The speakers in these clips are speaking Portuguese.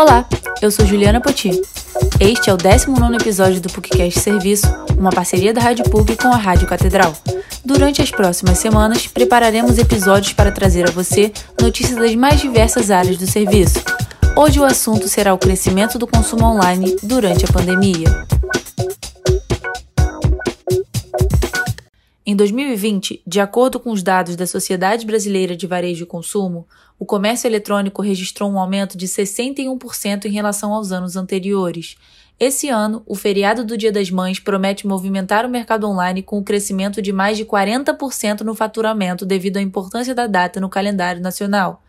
Olá, eu sou Juliana Poti. Este é o 19 episódio do PUCcast Serviço, uma parceria da Rádio PUC com a Rádio Catedral. Durante as próximas semanas, prepararemos episódios para trazer a você notícias das mais diversas áreas do serviço. Hoje o assunto será o crescimento do consumo online durante a pandemia. Em 2020, de acordo com os dados da Sociedade Brasileira de Varejo e Consumo, o comércio eletrônico registrou um aumento de 61% em relação aos anos anteriores. Esse ano, o feriado do Dia das Mães promete movimentar o mercado online com o crescimento de mais de 40% no faturamento devido à importância da data no calendário nacional.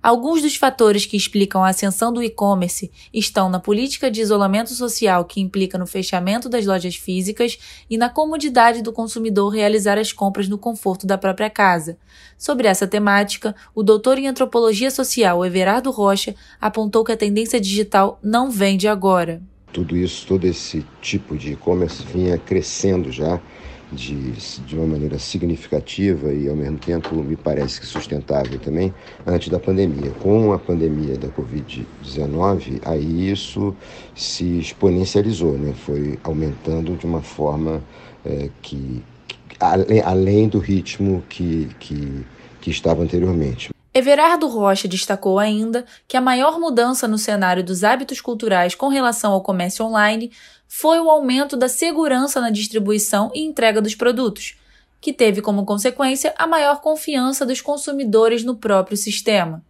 Alguns dos fatores que explicam a ascensão do e-commerce estão na política de isolamento social que implica no fechamento das lojas físicas e na comodidade do consumidor realizar as compras no conforto da própria casa. Sobre essa temática, o doutor em antropologia social Everardo Rocha apontou que a tendência digital não vem de agora. Tudo isso, todo esse tipo de e-commerce vinha crescendo já de, de uma maneira significativa e, ao mesmo tempo, me parece que sustentável também, antes da pandemia. Com a pandemia da Covid-19, aí isso se exponencializou, né? foi aumentando de uma forma é, que, que além, além do ritmo que, que, que estava anteriormente. Everardo Rocha destacou ainda que a maior mudança no cenário dos hábitos culturais com relação ao comércio online foi o aumento da segurança na distribuição e entrega dos produtos, que teve como consequência a maior confiança dos consumidores no próprio sistema.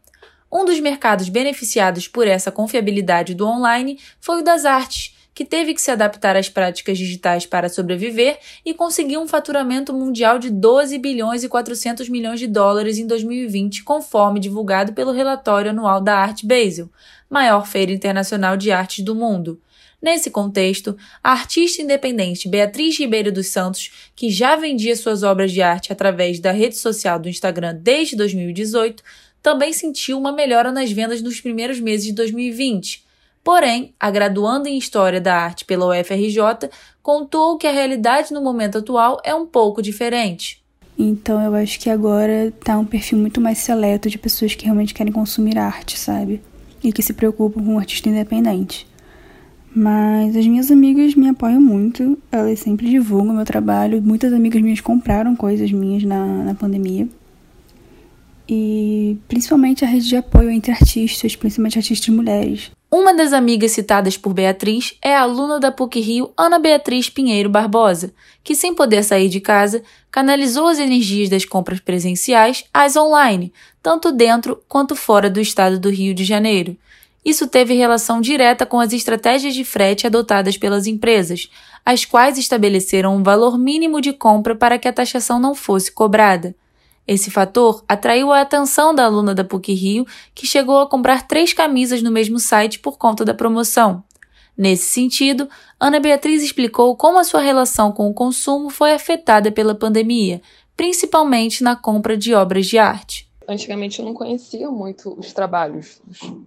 Um dos mercados beneficiados por essa confiabilidade do online foi o das artes, que teve que se adaptar às práticas digitais para sobreviver e conseguiu um faturamento mundial de 12 bilhões e 400 milhões de dólares em 2020, conforme divulgado pelo relatório anual da Art Basel, maior feira internacional de artes do mundo. Nesse contexto, a artista independente Beatriz Ribeiro dos Santos, que já vendia suas obras de arte através da rede social do Instagram desde 2018, também sentiu uma melhora nas vendas nos primeiros meses de 2020. Porém, a graduanda em História da Arte pela UFRJ contou que a realidade no momento atual é um pouco diferente. Então eu acho que agora tá um perfil muito mais seleto de pessoas que realmente querem consumir arte, sabe? E que se preocupam com o artista independente. Mas as minhas amigas me apoiam muito, elas sempre divulgam meu trabalho. Muitas amigas minhas compraram coisas minhas na, na pandemia. E principalmente a rede de apoio entre artistas, principalmente artistas mulheres. Uma das amigas citadas por Beatriz é a aluna da PUC Rio, Ana Beatriz Pinheiro Barbosa, que, sem poder sair de casa, canalizou as energias das compras presenciais às online, tanto dentro quanto fora do estado do Rio de Janeiro. Isso teve relação direta com as estratégias de frete adotadas pelas empresas, as quais estabeleceram um valor mínimo de compra para que a taxação não fosse cobrada. Esse fator atraiu a atenção da aluna da PUC Rio, que chegou a comprar três camisas no mesmo site por conta da promoção. Nesse sentido, Ana Beatriz explicou como a sua relação com o consumo foi afetada pela pandemia, principalmente na compra de obras de arte antigamente eu não conhecia muito os trabalhos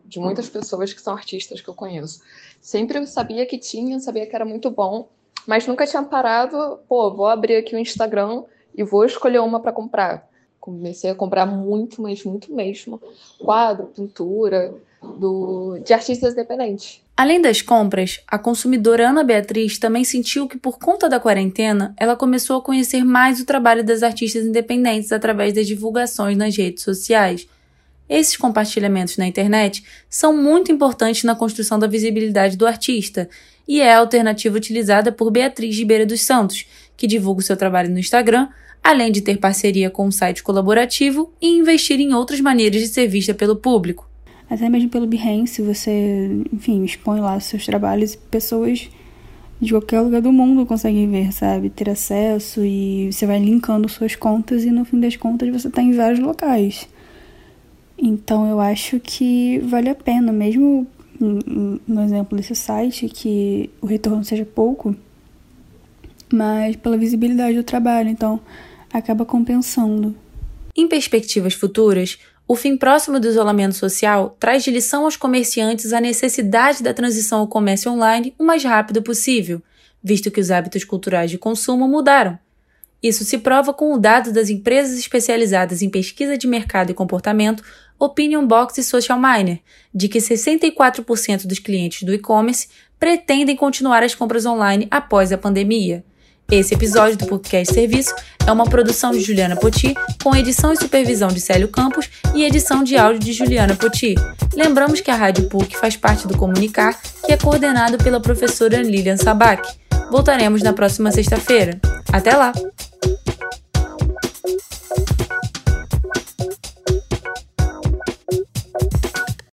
de muitas pessoas que são artistas que eu conheço. Sempre eu sabia que tinha, sabia que era muito bom, mas nunca tinha parado, pô, vou abrir aqui o Instagram e vou escolher uma para comprar. Comecei a comprar muito, mas muito mesmo, quadro, pintura, do, de artistas independentes. Além das compras, a consumidora Ana Beatriz também sentiu que, por conta da quarentena, ela começou a conhecer mais o trabalho das artistas independentes através das divulgações nas redes sociais. Esses compartilhamentos na internet são muito importantes na construção da visibilidade do artista e é a alternativa utilizada por Beatriz Ribeira dos Santos, que divulga o seu trabalho no Instagram, além de ter parceria com um site colaborativo e investir em outras maneiras de ser vista pelo público até mesmo pelo Behance, você, enfim, expõe lá seus trabalhos e pessoas de qualquer lugar do mundo conseguem ver, sabe? Ter acesso e você vai linkando suas contas e no fim das contas você está em vários locais. Então eu acho que vale a pena, mesmo no exemplo desse site, que o retorno seja pouco, mas pela visibilidade do trabalho, então acaba compensando. Em perspectivas futuras, o fim próximo do isolamento social traz de lição aos comerciantes a necessidade da transição ao comércio online o mais rápido possível, visto que os hábitos culturais de consumo mudaram. Isso se prova com o dado das empresas especializadas em pesquisa de mercado e comportamento, Opinion Box e Social Miner, de que 64% dos clientes do e-commerce pretendem continuar as compras online após a pandemia. Esse episódio do podcast Serviço é uma produção de Juliana Poti, com edição e supervisão de Célio Campos e edição de áudio de Juliana Poti. Lembramos que a Rádio PUC faz parte do Comunicar, que é coordenado pela professora Lilian Sabac. Voltaremos na próxima sexta-feira. Até lá!